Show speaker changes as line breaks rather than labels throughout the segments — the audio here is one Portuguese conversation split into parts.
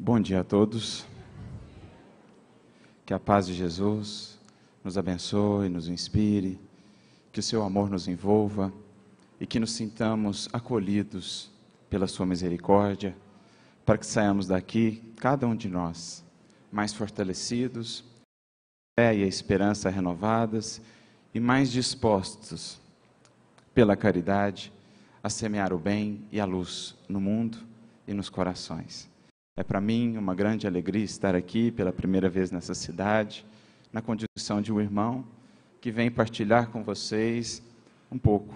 Bom dia a todos. Que a paz de Jesus nos abençoe, nos inspire, que o seu amor nos envolva e que nos sintamos acolhidos pela sua misericórdia, para que saiamos daqui, cada um de nós, mais fortalecidos, a fé e a esperança renovadas e mais dispostos pela caridade a semear o bem e a luz no mundo e nos corações. É para mim uma grande alegria estar aqui pela primeira vez nessa cidade, na condição de um irmão que vem partilhar com vocês um pouco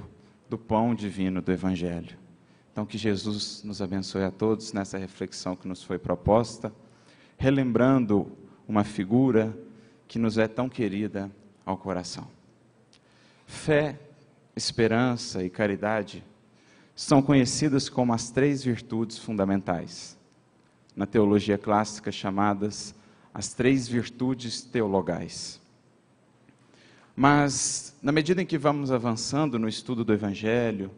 do pão divino do Evangelho. Então, que Jesus nos abençoe a todos nessa reflexão que nos foi proposta, relembrando uma figura que nos é tão querida ao coração. Fé, esperança e caridade são conhecidas como as três virtudes fundamentais, na teologia clássica chamadas as três virtudes teologais. Mas, na medida em que vamos avançando no estudo do Evangelho,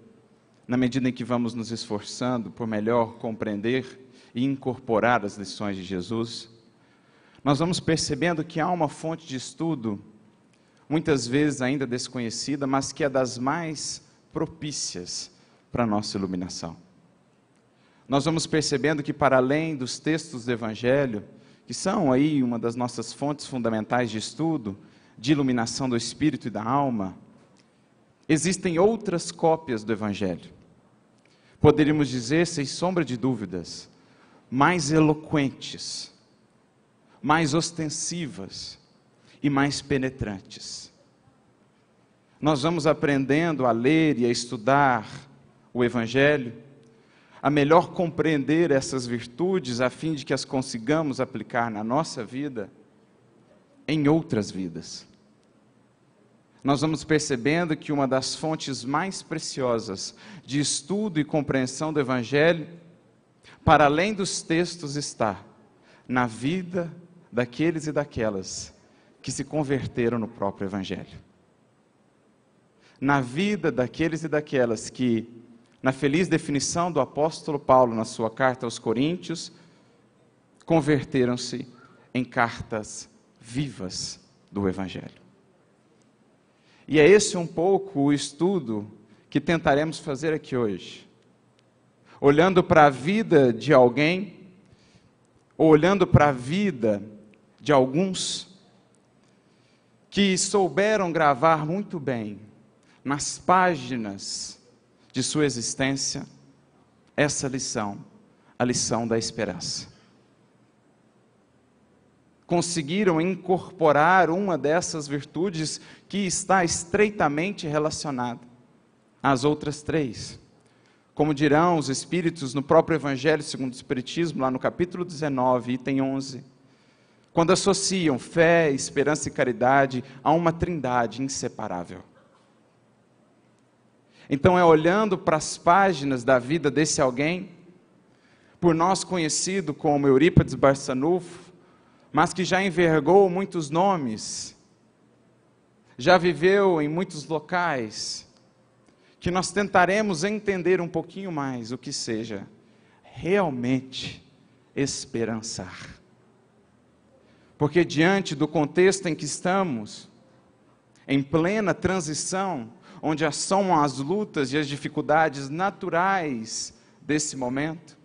na medida em que vamos nos esforçando por melhor compreender e incorporar as lições de Jesus, nós vamos percebendo que há uma fonte de estudo, muitas vezes ainda desconhecida, mas que é das mais propícias para a nossa iluminação. Nós vamos percebendo que, para além dos textos do Evangelho, que são aí uma das nossas fontes fundamentais de estudo, de iluminação do espírito e da alma, existem outras cópias do Evangelho. Poderíamos dizer, sem sombra de dúvidas, mais eloquentes, mais ostensivas e mais penetrantes. Nós vamos aprendendo a ler e a estudar o Evangelho, a melhor compreender essas virtudes a fim de que as consigamos aplicar na nossa vida em outras vidas. Nós vamos percebendo que uma das fontes mais preciosas de estudo e compreensão do Evangelho, para além dos textos, está na vida daqueles e daquelas que se converteram no próprio Evangelho. Na vida daqueles e daquelas que, na feliz definição do apóstolo Paulo na sua carta aos Coríntios, converteram-se em cartas vivas do Evangelho. E é esse um pouco o estudo que tentaremos fazer aqui hoje. Olhando para a vida de alguém, ou olhando para a vida de alguns que souberam gravar muito bem nas páginas de sua existência essa lição, a lição da esperança conseguiram incorporar uma dessas virtudes que está estreitamente relacionada às outras três. Como dirão os espíritos no próprio Evangelho segundo o Espiritismo, lá no capítulo 19, item 11, quando associam fé, esperança e caridade a uma trindade inseparável. Então é olhando para as páginas da vida desse alguém, por nós conhecido como Eurípides Barçanufo, mas que já envergou muitos nomes, já viveu em muitos locais, que nós tentaremos entender um pouquinho mais o que seja realmente esperançar. Porque diante do contexto em que estamos, em plena transição, onde são as lutas e as dificuldades naturais desse momento,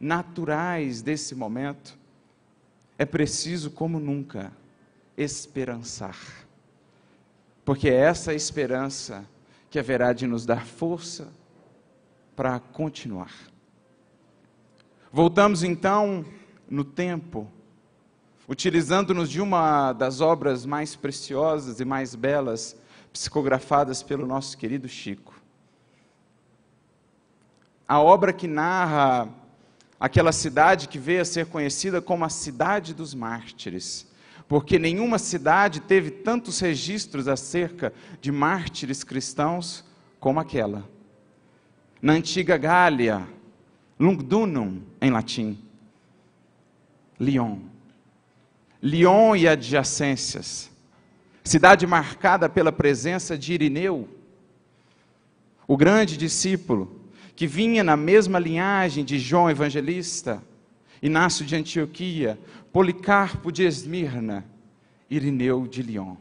naturais desse momento, é preciso, como nunca, esperançar. Porque é essa esperança que haverá de nos dar força para continuar. Voltamos então no tempo, utilizando-nos de uma das obras mais preciosas e mais belas psicografadas pelo nosso querido Chico. A obra que narra aquela cidade que veio a ser conhecida como a cidade dos mártires, porque nenhuma cidade teve tantos registros acerca de mártires cristãos como aquela. Na antiga Gália, Lugdunum em latim, Lyon. Lyon e adjacências, cidade marcada pela presença de Irineu, o grande discípulo, que vinha na mesma linhagem de João Evangelista Inácio de Antioquia, Policarpo de Esmirna, Irineu de Lyon.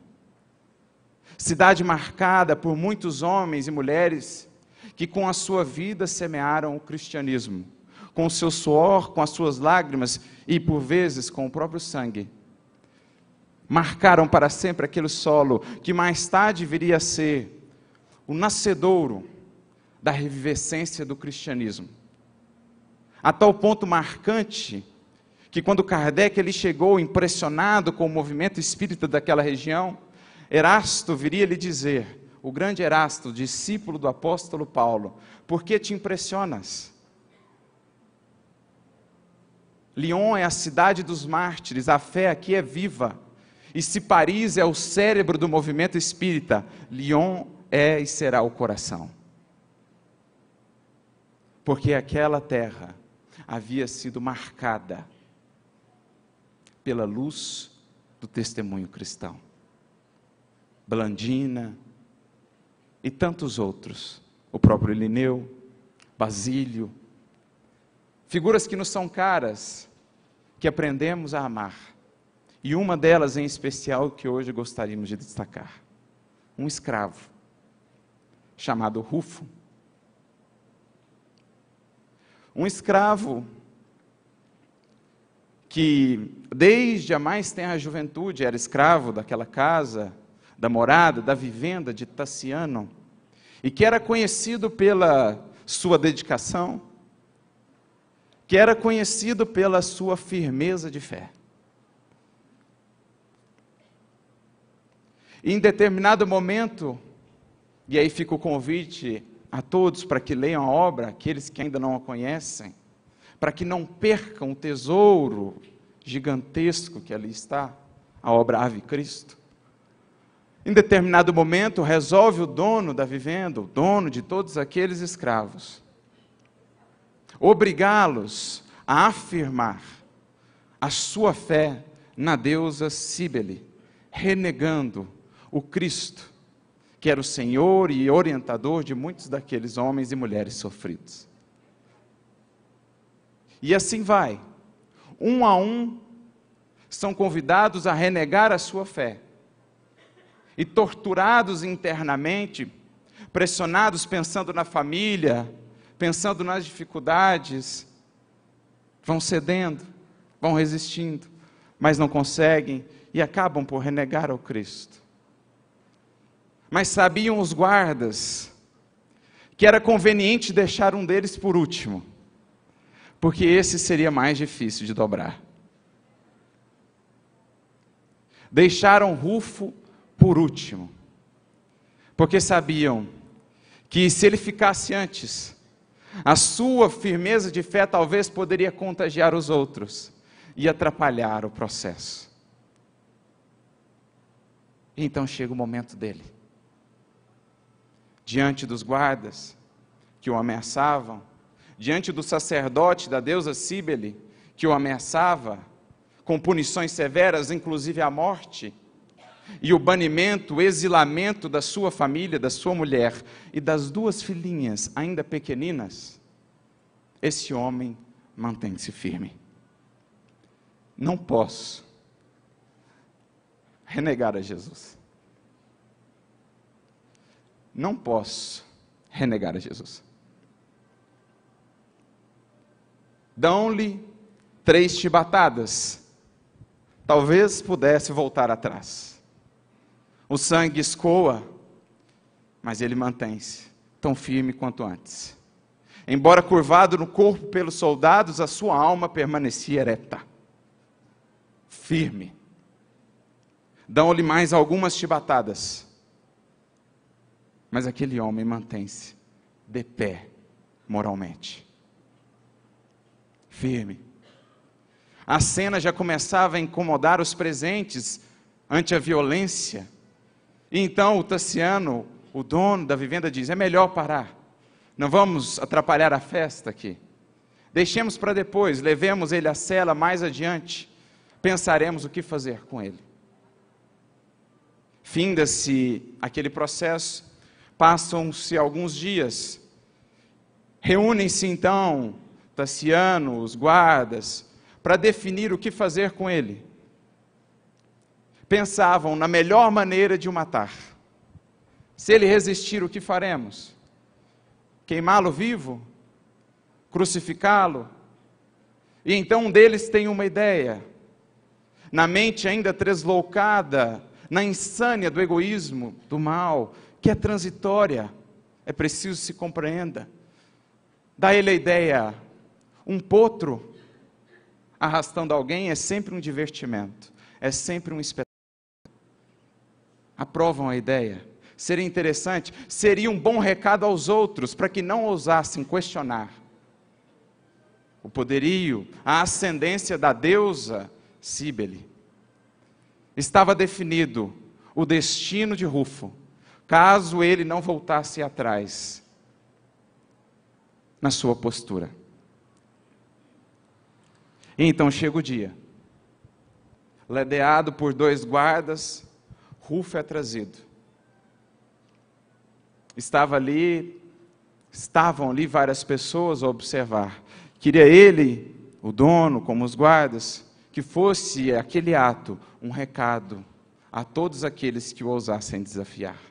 Cidade marcada por muitos homens e mulheres que com a sua vida semearam o cristianismo, com o seu suor, com as suas lágrimas e por vezes com o próprio sangue. Marcaram para sempre aquele solo que mais tarde viria a ser o nascedouro da revivescência do cristianismo. A tal ponto marcante que quando Kardec ele chegou impressionado com o movimento espírita daquela região, Erasto viria lhe dizer: o grande Erasto, discípulo do apóstolo Paulo, por que te impressionas? Lyon é a cidade dos mártires, a fé aqui é viva. E se Paris é o cérebro do movimento espírita, Lyon é e será o coração. Porque aquela terra havia sido marcada pela luz do testemunho cristão. Blandina, e tantos outros, o próprio Lineu, Basílio, figuras que nos são caras, que aprendemos a amar. E uma delas em especial que hoje gostaríamos de destacar: um escravo, chamado Rufo. Um escravo que, desde a mais tenra juventude, era escravo daquela casa, da morada, da vivenda de Tassiano, e que era conhecido pela sua dedicação, que era conhecido pela sua firmeza de fé. Em determinado momento, e aí fica o convite a todos para que leiam a obra, aqueles que ainda não a conhecem, para que não percam o tesouro gigantesco que ali está, a obra Ave Cristo. Em determinado momento, resolve o dono da vivenda, o dono de todos aqueles escravos, obrigá-los a afirmar a sua fé na deusa Cíbele, renegando o Cristo, que era o Senhor e orientador de muitos daqueles homens e mulheres sofridos. E assim vai, um a um, são convidados a renegar a sua fé e torturados internamente, pressionados pensando na família, pensando nas dificuldades, vão cedendo, vão resistindo, mas não conseguem e acabam por renegar ao Cristo. Mas sabiam os guardas que era conveniente deixar um deles por último, porque esse seria mais difícil de dobrar. Deixaram Rufo por último, porque sabiam que se ele ficasse antes, a sua firmeza de fé talvez poderia contagiar os outros e atrapalhar o processo. Então chega o momento dele. Diante dos guardas que o ameaçavam, diante do sacerdote da deusa Cíbele que o ameaçava com punições severas, inclusive a morte, e o banimento, o exilamento da sua família, da sua mulher e das duas filhinhas ainda pequeninas, esse homem mantém-se firme. Não posso renegar a Jesus. Não posso renegar a Jesus. Dão-lhe três chibatadas. Talvez pudesse voltar atrás. O sangue escoa, mas ele mantém-se tão firme quanto antes. Embora curvado no corpo pelos soldados, a sua alma permanecia ereta, firme. Dão-lhe mais algumas chibatadas, mas aquele homem mantém-se de pé moralmente, firme. A cena já começava a incomodar os presentes ante a violência e então o Tassiano, o dono da vivenda, diz: é melhor parar. Não vamos atrapalhar a festa aqui. Deixemos para depois, levemos ele à cela mais adiante. Pensaremos o que fazer com ele. Finda-se aquele processo, passam-se alguns dias. Reúnem-se então Tassiano, os guardas, para definir o que fazer com ele, pensavam na melhor maneira de o matar. Se ele resistir, o que faremos? Queimá-lo vivo? Crucificá-lo? E então um deles tem uma ideia, na mente ainda tresloucada, na insânia do egoísmo, do mal, que é transitória, é preciso se compreenda. Dá ele a ideia, um potro arrastando alguém é sempre um divertimento, é sempre um espetáculo. Aprovam a ideia? Seria interessante, seria um bom recado aos outros para que não ousassem questionar o poderio, a ascendência da deusa Cíbele. Estava definido o destino de Rufo, caso ele não voltasse atrás na sua postura. E então chega o dia. Ledeado por dois guardas, Rufo é trazido. Estava ali, estavam ali várias pessoas a observar. Queria ele, o dono, como os guardas, que fosse aquele ato um recado a todos aqueles que o ousassem desafiar.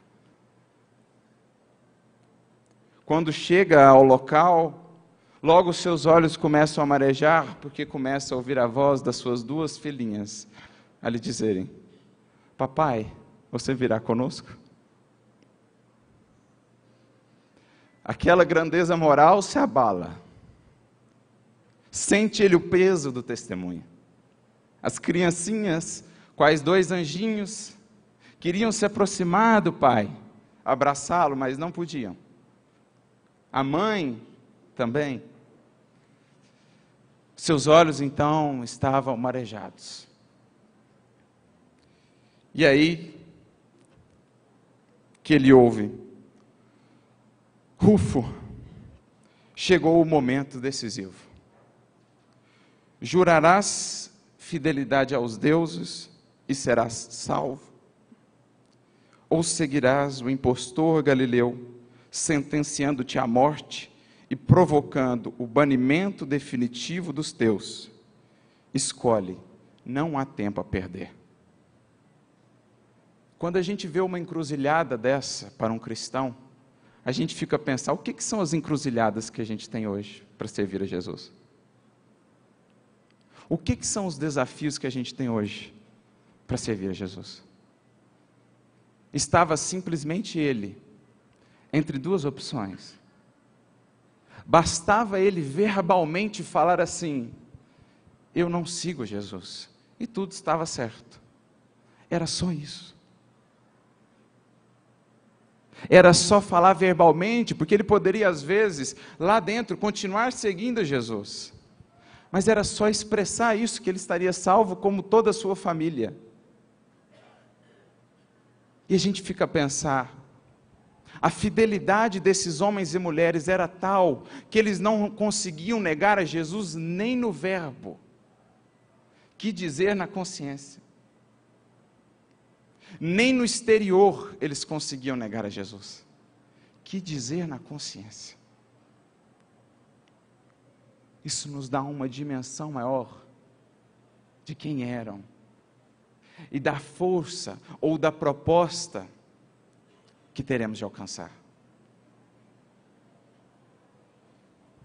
Quando chega ao local, logo seus olhos começam a marejar, porque começa a ouvir a voz das suas duas filhinhas a lhe dizerem: Papai, você virá conosco? Aquela grandeza moral se abala Sente ele o peso do testemunho. As criancinhas, quais dois anjinhos, queriam se aproximar do pai, abraçá-lo, mas não podiam. A mãe também. Seus olhos então estavam marejados. E aí que ele ouve: Rufo, chegou o momento decisivo. Jurarás fidelidade aos deuses e serás salvo? Ou seguirás o impostor Galileu, sentenciando-te à morte e provocando o banimento definitivo dos teus? Escolhe, não há tempo a perder. Quando a gente vê uma encruzilhada dessa para um cristão, a gente fica a pensar: o que, que são as encruzilhadas que a gente tem hoje para servir a Jesus? O que, que são os desafios que a gente tem hoje para servir a Jesus? Estava simplesmente ele entre duas opções. Bastava ele verbalmente falar assim: Eu não sigo Jesus. E tudo estava certo. Era só isso. Era só falar verbalmente, porque ele poderia, às vezes, lá dentro, continuar seguindo Jesus mas era só expressar isso que ele estaria salvo, como toda a sua família. E a gente fica a pensar, a fidelidade desses homens e mulheres era tal que eles não conseguiam negar a Jesus nem no verbo. Que dizer na consciência? Nem no exterior eles conseguiam negar a Jesus. Que dizer na consciência? Isso nos dá uma dimensão maior de quem eram e da força ou da proposta que teremos de alcançar.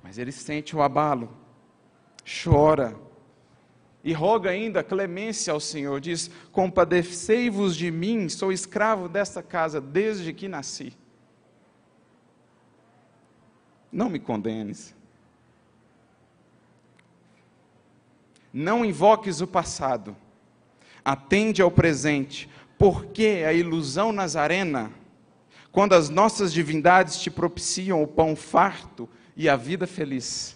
Mas ele sente o abalo, chora e roga ainda clemência ao Senhor. Diz: Compadecei-vos de mim, sou escravo desta casa desde que nasci. Não me condenes. Não invoques o passado, atende ao presente, porque a ilusão nazarena, quando as nossas divindades te propiciam o pão farto e a vida feliz.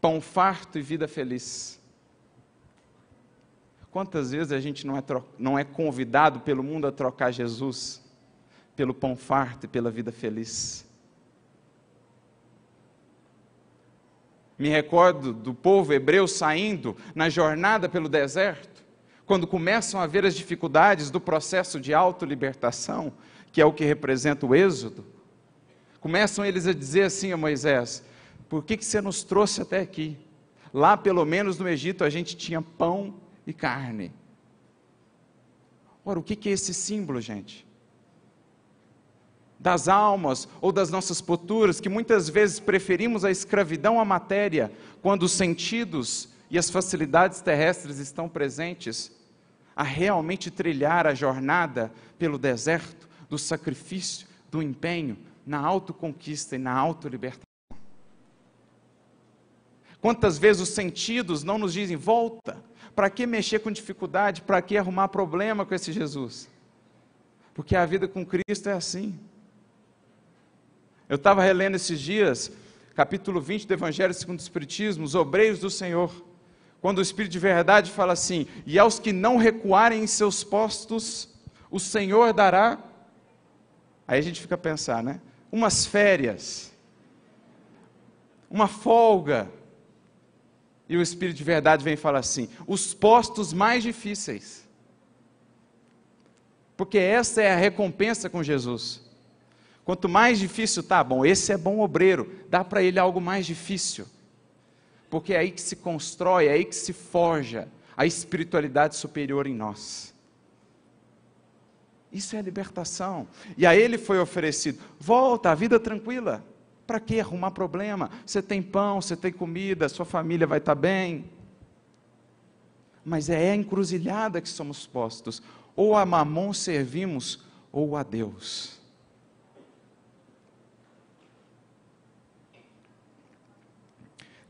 Pão farto e vida feliz. Quantas vezes a gente não é, não é convidado pelo mundo a trocar Jesus pelo pão farto e pela vida feliz? Me recordo do povo hebreu saindo na jornada pelo deserto, quando começam a ver as dificuldades do processo de autolibertação, que é o que representa o êxodo. Começam eles a dizer assim a Moisés: Por que, que você nos trouxe até aqui? Lá, pelo menos no Egito, a gente tinha pão e carne. Ora, o que, que é esse símbolo, gente? Das almas ou das nossas posturas, que muitas vezes preferimos a escravidão à matéria, quando os sentidos e as facilidades terrestres estão presentes, a realmente trilhar a jornada pelo deserto do sacrifício, do empenho, na autoconquista e na autolibertação. Quantas vezes os sentidos não nos dizem, volta, para que mexer com dificuldade, para que arrumar problema com esse Jesus? Porque a vida com Cristo é assim. Eu estava relendo esses dias, capítulo 20 do Evangelho segundo o Espiritismo, os obreiros do Senhor, quando o Espírito de verdade fala assim: E aos que não recuarem em seus postos, o Senhor dará. Aí a gente fica a pensar, né? Umas férias, uma folga, e o Espírito de verdade vem e fala assim: os postos mais difíceis. Porque essa é a recompensa com Jesus. Quanto mais difícil tá, bom, esse é bom obreiro, dá para ele algo mais difícil. Porque é aí que se constrói, é aí que se forja a espiritualidade superior em nós. Isso é libertação. E a ele foi oferecido: volta, a vida tranquila. Para que arrumar problema? Você tem pão, você tem comida, sua família vai estar bem. Mas é a encruzilhada que somos postos. Ou a mamon servimos, ou a Deus.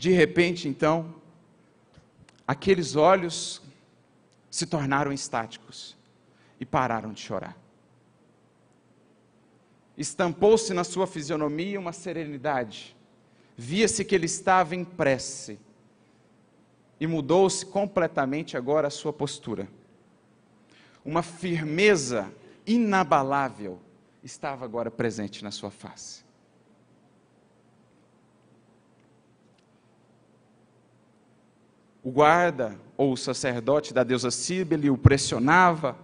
De repente, então, aqueles olhos se tornaram estáticos e pararam de chorar estampou-se na sua fisionomia uma serenidade. Via-se que ele estava em prece. E mudou-se completamente agora a sua postura. Uma firmeza inabalável estava agora presente na sua face. O guarda ou o sacerdote da deusa Cíbele o pressionava: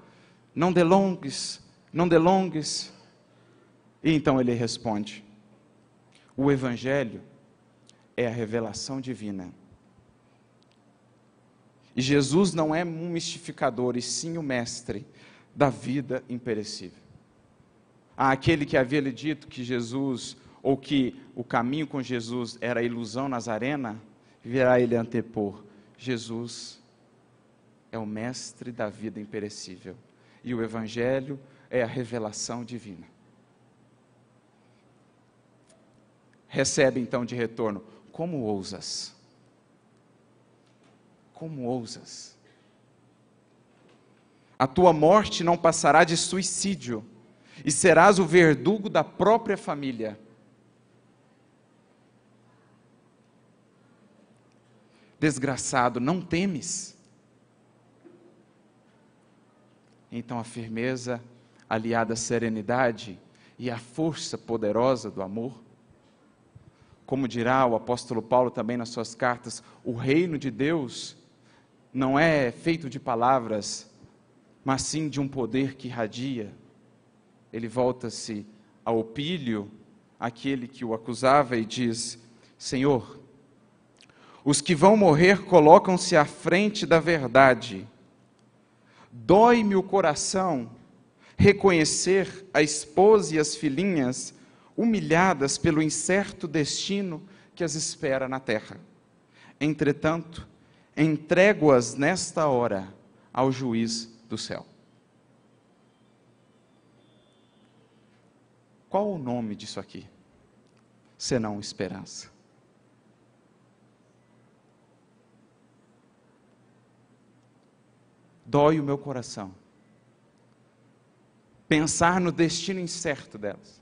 não delongues, não delongues, e então ele responde: O Evangelho é a revelação divina. E Jesus não é um mistificador, e sim o mestre da vida imperecível. Aquele que havia lhe dito que Jesus, ou que o caminho com Jesus era ilusão nazarena, virá ele antepor: Jesus é o mestre da vida imperecível. E o Evangelho é a revelação divina. recebe então de retorno: Como ousas? Como ousas? A tua morte não passará de suicídio, e serás o verdugo da própria família. Desgraçado, não temes? Então a firmeza, aliada à serenidade e à força poderosa do amor, como dirá o apóstolo Paulo também nas suas cartas, o reino de Deus não é feito de palavras, mas sim de um poder que irradia. Ele volta-se ao pilho, aquele que o acusava, e diz: Senhor, os que vão morrer colocam-se à frente da verdade. Dói-me o coração reconhecer a esposa e as filhinhas humilhadas pelo incerto destino que as espera na terra. Entretanto, entrego-as nesta hora ao juiz do céu. Qual o nome disso aqui? Senão esperança. Dói o meu coração pensar no destino incerto delas.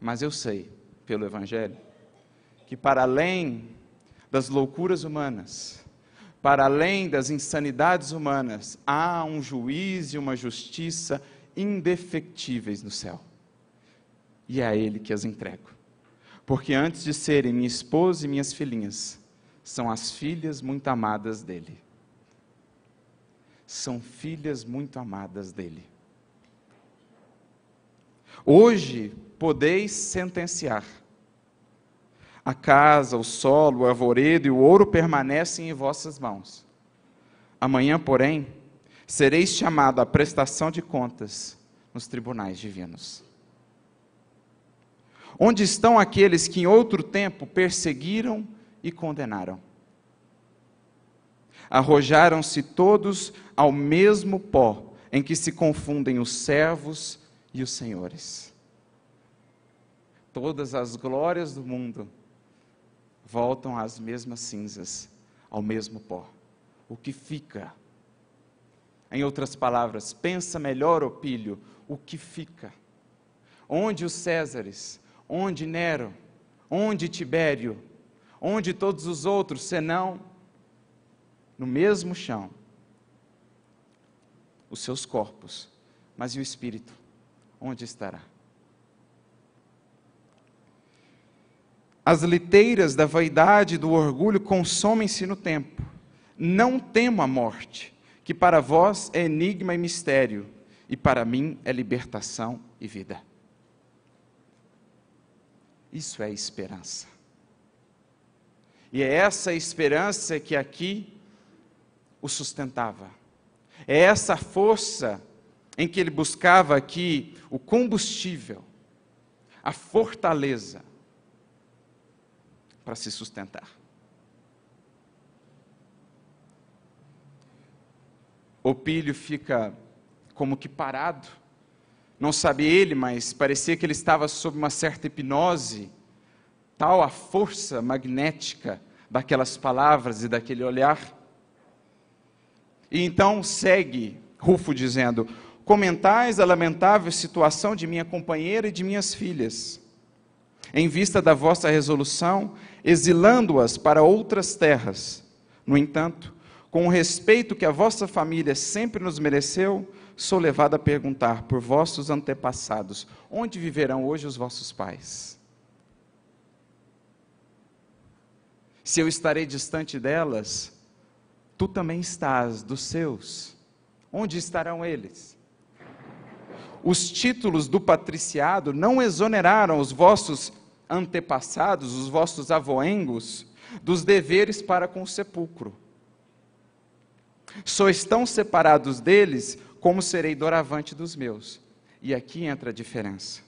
Mas eu sei, pelo Evangelho, que para além das loucuras humanas, para além das insanidades humanas, há um juiz e uma justiça indefectíveis no céu. E é a Ele que as entrego. Porque antes de serem minha esposa e minhas filhinhas, são as filhas muito amadas dele. São filhas muito amadas dele. Hoje, podeis sentenciar. A casa, o solo, o arvoredo e o ouro permanecem em vossas mãos. Amanhã, porém, sereis chamado à prestação de contas nos tribunais divinos. Onde estão aqueles que em outro tempo perseguiram e condenaram? Arrojaram-se todos ao mesmo pó em que se confundem os servos e os senhores. Todas as glórias do mundo voltam às mesmas cinzas, ao mesmo pó. O que fica? Em outras palavras, pensa melhor, Opílio, o que fica? Onde os Césares, onde Nero, onde Tibério, onde todos os outros, senão no mesmo chão, os seus corpos, mas e o espírito? Onde estará? As liteiras da vaidade e do orgulho consomem-se no tempo. Não temo a morte, que para vós é enigma e mistério, e para mim é libertação e vida. Isso é esperança. E é essa esperança que aqui o sustentava. É essa força em que ele buscava aqui o combustível, a fortaleza para se sustentar. O pilho fica como que parado, não sabe ele, mas parecia que ele estava sob uma certa hipnose, tal a força magnética daquelas palavras e daquele olhar. E então segue Rufo dizendo: Comentais a lamentável situação de minha companheira e de minhas filhas em vista da vossa resolução, exilando-as para outras terras. No entanto, com o respeito que a vossa família sempre nos mereceu, sou levado a perguntar por vossos antepassados: onde viverão hoje os vossos pais? Se eu estarei distante delas, tu também estás dos seus. Onde estarão eles? Os títulos do patriciado não exoneraram os vossos antepassados, os vossos avoengos, dos deveres para com o sepulcro. Sois tão separados deles como serei doravante dos meus. E aqui entra a diferença.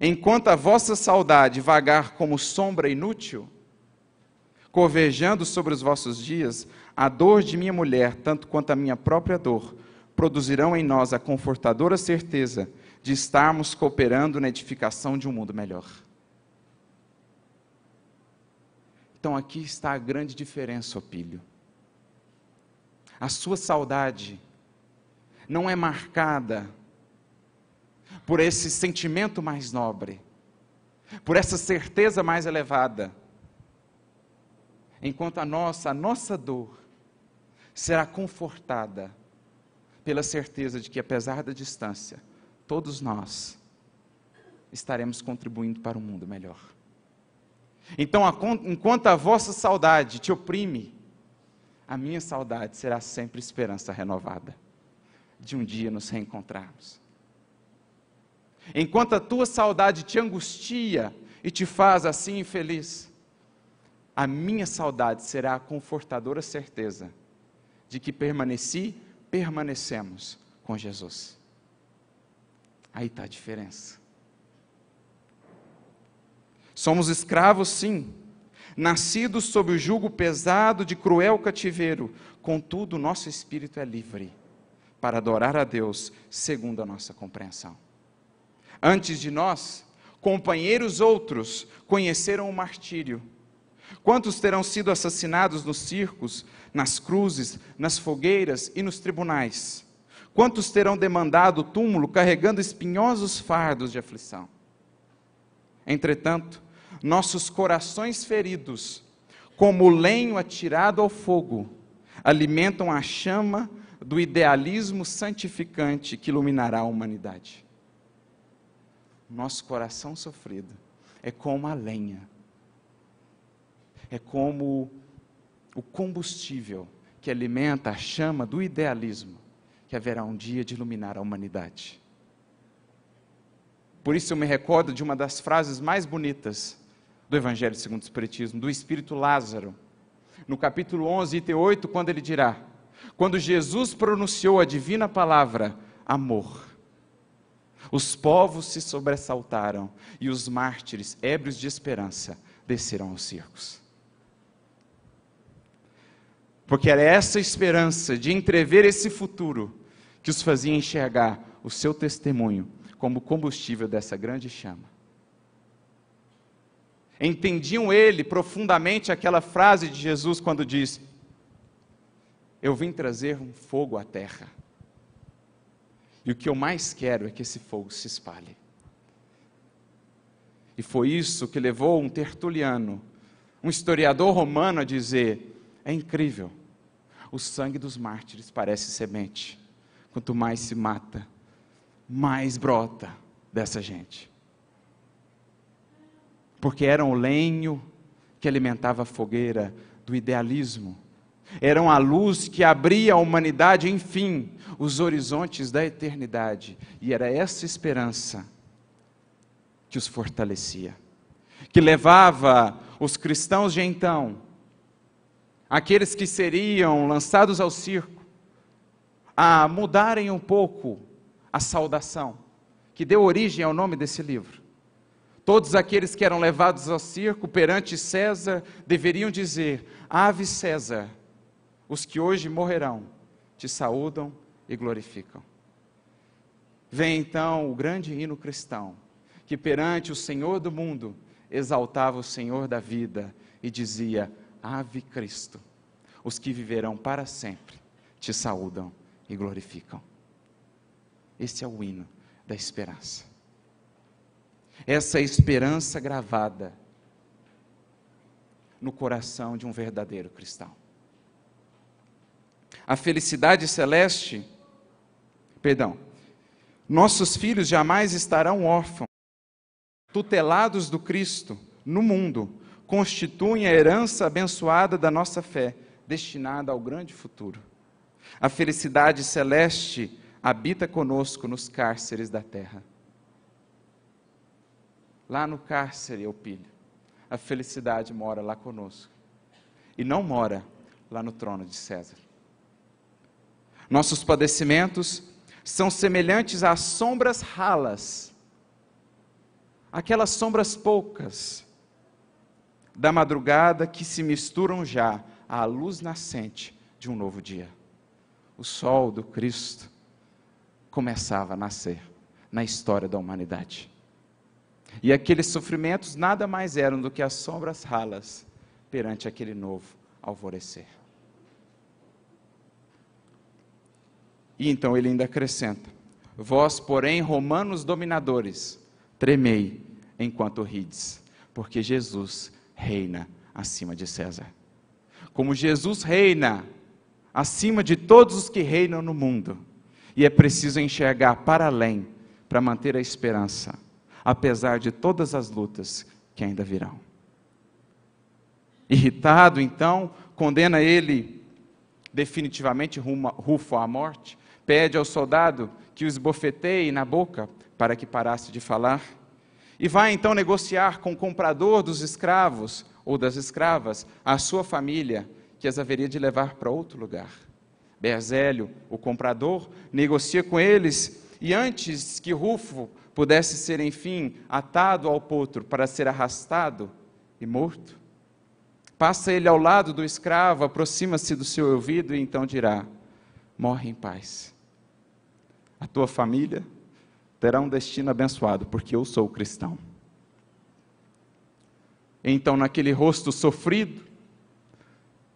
Enquanto a vossa saudade vagar como sombra inútil, covejando sobre os vossos dias, a dor de minha mulher, tanto quanto a minha própria dor, produzirão em nós a confortadora certeza de estarmos cooperando na edificação de um mundo melhor. Então aqui está a grande diferença, Opílio. A sua saudade não é marcada por esse sentimento mais nobre, por essa certeza mais elevada, enquanto a nossa, a nossa dor será confortada pela certeza de que apesar da distância, todos nós estaremos contribuindo para um mundo melhor. Então, enquanto a vossa saudade te oprime, a minha saudade será sempre esperança renovada de um dia nos reencontrarmos. Enquanto a tua saudade te angustia e te faz assim infeliz, a minha saudade será a confortadora certeza de que permaneci, permanecemos com Jesus. Aí está a diferença. Somos escravos, sim, nascidos sob o jugo pesado de cruel cativeiro, contudo, nosso espírito é livre para adorar a Deus segundo a nossa compreensão. Antes de nós, companheiros outros conheceram o martírio. Quantos terão sido assassinados nos circos, nas cruzes, nas fogueiras e nos tribunais? Quantos terão demandado o túmulo carregando espinhosos fardos de aflição? Entretanto, nossos corações feridos, como lenho atirado ao fogo, alimentam a chama do idealismo santificante que iluminará a humanidade. Nosso coração sofrido é como a lenha, é como o combustível que alimenta a chama do idealismo que haverá um dia de iluminar a humanidade. Por isso eu me recordo de uma das frases mais bonitas do Evangelho segundo o Espiritismo, do Espírito Lázaro, no capítulo 11, item 8, quando ele dirá: Quando Jesus pronunciou a divina palavra, amor, os povos se sobressaltaram e os mártires, ébrios de esperança, desceram aos circos. Porque era essa esperança de entrever esse futuro que os fazia enxergar o seu testemunho como combustível dessa grande chama. Entendiam ele profundamente aquela frase de Jesus quando diz: Eu vim trazer um fogo à terra. E o que eu mais quero é que esse fogo se espalhe. E foi isso que levou um tertuliano, um historiador romano, a dizer: é incrível, o sangue dos mártires parece semente. Quanto mais se mata, mais brota dessa gente. Porque eram o lenho que alimentava a fogueira do idealismo, eram a luz que abria a humanidade, enfim, os horizontes da eternidade, e era essa esperança que os fortalecia, que levava os cristãos de então, aqueles que seriam lançados ao circo, a mudarem um pouco a saudação, que deu origem ao nome desse livro. Todos aqueles que eram levados ao circo perante César deveriam dizer: Ave César, os que hoje morrerão te saúdam e glorificam. Vem então o grande hino cristão, que perante o Senhor do mundo exaltava o Senhor da vida e dizia: Ave Cristo, os que viverão para sempre te saúdam e glorificam. Esse é o hino da esperança. Essa esperança gravada no coração de um verdadeiro cristão. A felicidade celeste, perdão, nossos filhos jamais estarão órfãos tutelados do Cristo no mundo, constituem a herança abençoada da nossa fé, destinada ao grande futuro. A felicidade celeste habita conosco nos cárceres da terra. Lá no cárcere, Eupílio, a felicidade mora lá conosco. E não mora lá no trono de César. Nossos padecimentos são semelhantes às sombras ralas aquelas sombras poucas da madrugada que se misturam já à luz nascente de um novo dia. O sol do Cristo começava a nascer na história da humanidade. E aqueles sofrimentos nada mais eram do que as sombras ralas perante aquele novo alvorecer. E então ele ainda acrescenta: Vós, porém, romanos dominadores, tremei enquanto rides, porque Jesus reina acima de César. Como Jesus reina acima de todos os que reinam no mundo, e é preciso enxergar para além para manter a esperança, apesar de todas as lutas que ainda virão. Irritado, então, condena ele definitivamente Rufo à morte, pede ao soldado que o esbofeteie na boca para que parasse de falar. E vai então negociar com o comprador dos escravos ou das escravas, a sua família, que as haveria de levar para outro lugar. Berzélio, o comprador, negocia com eles e antes que Rufo pudesse ser, enfim, atado ao potro para ser arrastado e morto, passa ele ao lado do escravo, aproxima-se do seu ouvido e então dirá: Morre em paz. A tua família terá um destino abençoado, porque eu sou cristão. Então, naquele rosto sofrido,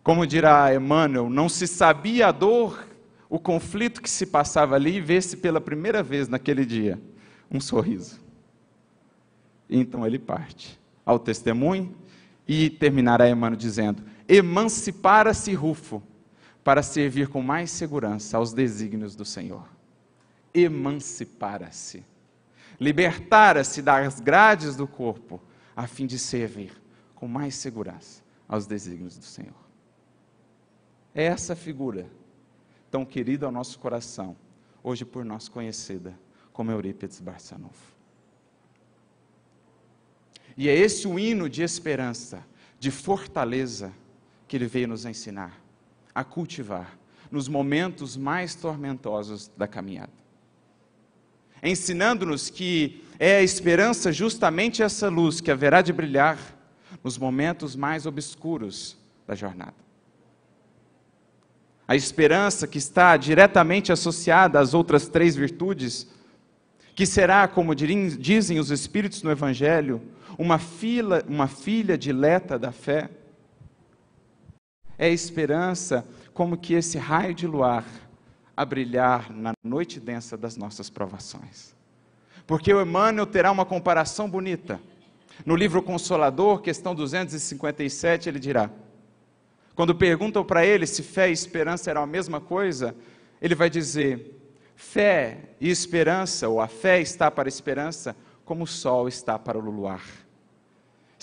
como dirá Emmanuel, não se sabia a dor, o conflito que se passava ali, e vê-se pela primeira vez naquele dia um sorriso. Então ele parte ao testemunho e terminará Emmanuel dizendo: Emancipara-se Rufo para servir com mais segurança aos desígnios do Senhor emancipara-se, libertara-se das grades do corpo, a fim de servir com mais segurança aos desígnios do Senhor. É essa figura, tão querida ao nosso coração, hoje por nós conhecida como Eurípides Barçanufo. E é esse o hino de esperança, de fortaleza, que ele veio nos ensinar, a cultivar nos momentos mais tormentosos da caminhada. Ensinando-nos que é a esperança justamente essa luz que haverá de brilhar nos momentos mais obscuros da jornada. A esperança que está diretamente associada às outras três virtudes, que será, como dizem os Espíritos no Evangelho, uma, fila, uma filha dileta da fé. É a esperança como que esse raio de luar a brilhar na noite densa das nossas provações. Porque o Emmanuel terá uma comparação bonita. No livro Consolador, questão 257, ele dirá: quando perguntam para ele se fé e esperança eram a mesma coisa, ele vai dizer: fé e esperança, ou a fé está para a esperança, como o sol está para o luar.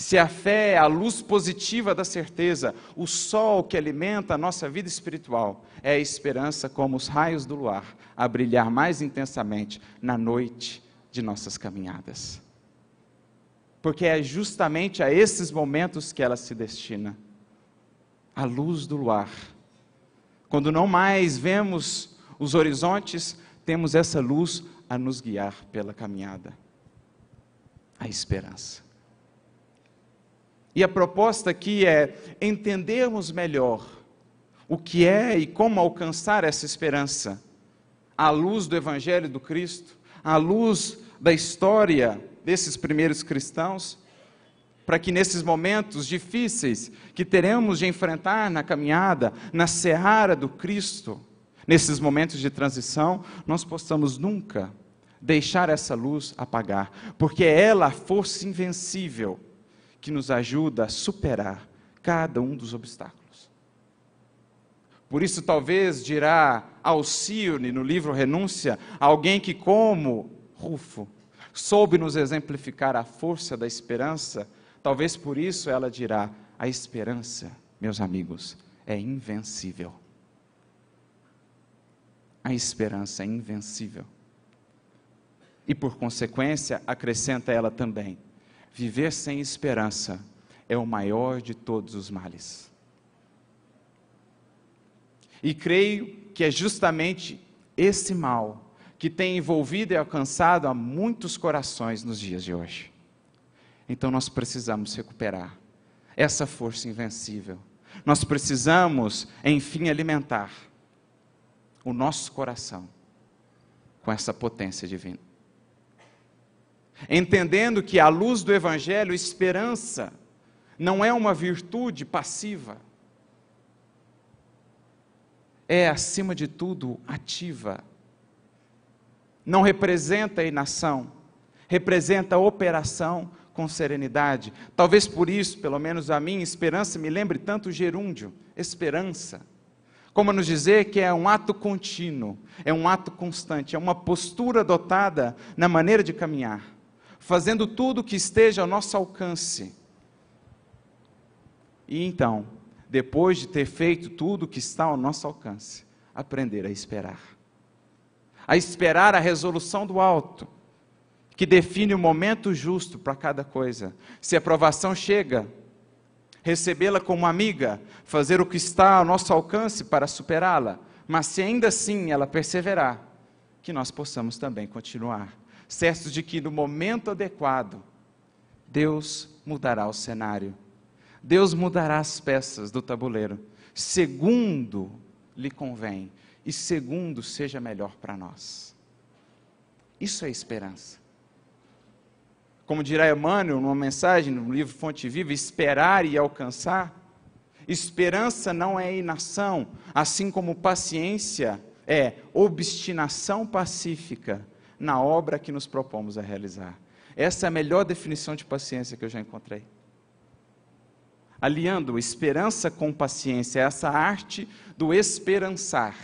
Se a fé é a luz positiva da certeza, o sol que alimenta a nossa vida espiritual, é a esperança como os raios do luar, a brilhar mais intensamente na noite de nossas caminhadas. Porque é justamente a esses momentos que ela se destina a luz do luar. Quando não mais vemos os horizontes, temos essa luz a nos guiar pela caminhada. A esperança. E a proposta aqui é entendermos melhor o que é e como alcançar essa esperança, à luz do Evangelho do Cristo, à luz da história desses primeiros cristãos para que nesses momentos difíceis que teremos de enfrentar na caminhada, na seara do Cristo, nesses momentos de transição, nós possamos nunca deixar essa luz apagar, porque é ela a força invencível que nos ajuda a superar cada um dos obstáculos. Por isso, talvez dirá Alcione no livro Renúncia, alguém que, como Rufo, soube nos exemplificar a força da esperança Talvez por isso ela dirá: a esperança, meus amigos, é invencível. A esperança é invencível. E por consequência, acrescenta ela também: viver sem esperança é o maior de todos os males. E creio que é justamente esse mal que tem envolvido e alcançado a muitos corações nos dias de hoje. Então nós precisamos recuperar essa força invencível. Nós precisamos, enfim, alimentar o nosso coração com essa potência divina. Entendendo que, à luz do Evangelho, esperança não é uma virtude passiva, é, acima de tudo, ativa. Não representa inação, representa operação com serenidade. Talvez por isso, pelo menos a minha esperança me lembre tanto gerúndio, esperança. Como nos dizer que é um ato contínuo, é um ato constante, é uma postura adotada na maneira de caminhar, fazendo tudo o que esteja ao nosso alcance. E então, depois de ter feito tudo o que está ao nosso alcance, aprender a esperar. A esperar a resolução do alto que define o momento justo para cada coisa. Se a provação chega, recebê-la como amiga, fazer o que está ao nosso alcance para superá-la, mas se ainda assim ela perseverar, que nós possamos também continuar, certos de que no momento adequado, Deus mudará o cenário, Deus mudará as peças do tabuleiro, segundo lhe convém e segundo seja melhor para nós. Isso é esperança. Como dirá Emmanuel numa mensagem no livro Fonte Viva, esperar e alcançar. Esperança não é inação, assim como paciência é obstinação pacífica na obra que nos propomos a realizar. Essa é a melhor definição de paciência que eu já encontrei. Aliando esperança com paciência, essa arte do esperançar